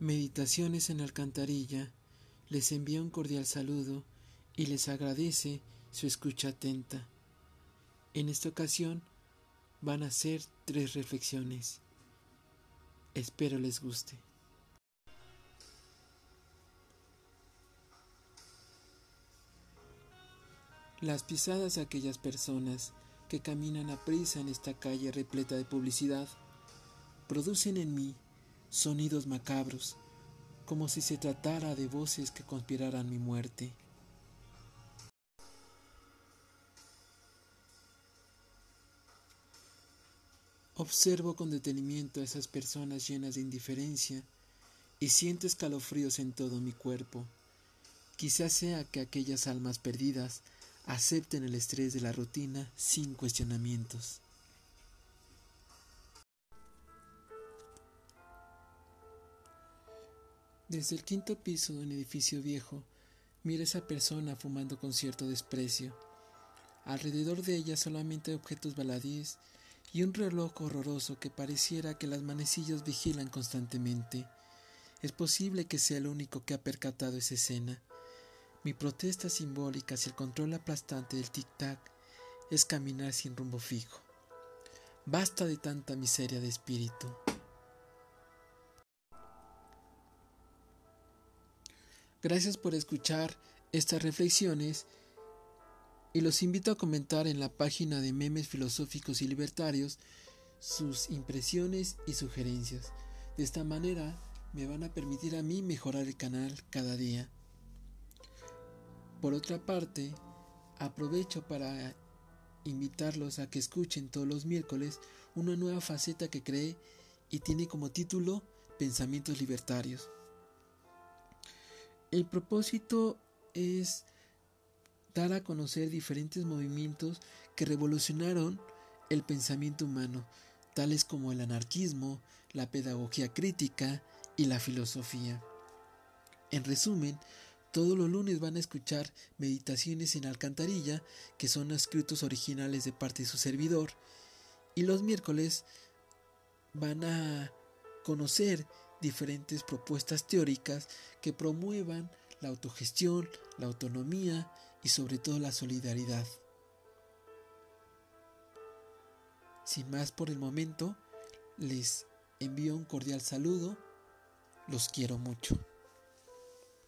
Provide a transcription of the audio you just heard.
Meditaciones en Alcantarilla les envía un cordial saludo y les agradece su escucha atenta. En esta ocasión van a ser tres reflexiones. Espero les guste. Las pisadas de aquellas personas que caminan a prisa en esta calle repleta de publicidad producen en mí sonidos macabros, como si se tratara de voces que conspiraran mi muerte. Observo con detenimiento a esas personas llenas de indiferencia y siento escalofríos en todo mi cuerpo. Quizás sea que aquellas almas perdidas acepten el estrés de la rutina sin cuestionamientos. Desde el quinto piso de un edificio viejo, mira esa persona fumando con cierto desprecio. Alrededor de ella solamente objetos baladíes y un reloj horroroso que pareciera que las manecillas vigilan constantemente. Es posible que sea el único que ha percatado esa escena. Mi protesta simbólica hacia el control aplastante del tic-tac es caminar sin rumbo fijo. Basta de tanta miseria de espíritu. Gracias por escuchar estas reflexiones y los invito a comentar en la página de Memes Filosóficos y Libertarios sus impresiones y sugerencias. De esta manera me van a permitir a mí mejorar el canal cada día. Por otra parte, aprovecho para invitarlos a que escuchen todos los miércoles una nueva faceta que creé y tiene como título Pensamientos Libertarios. El propósito es dar a conocer diferentes movimientos que revolucionaron el pensamiento humano, tales como el anarquismo, la pedagogía crítica y la filosofía. En resumen, todos los lunes van a escuchar meditaciones en alcantarilla, que son escritos originales de parte de su servidor, y los miércoles van a conocer diferentes propuestas teóricas que promuevan la autogestión, la autonomía y sobre todo la solidaridad. Sin más por el momento, les envío un cordial saludo, los quiero mucho.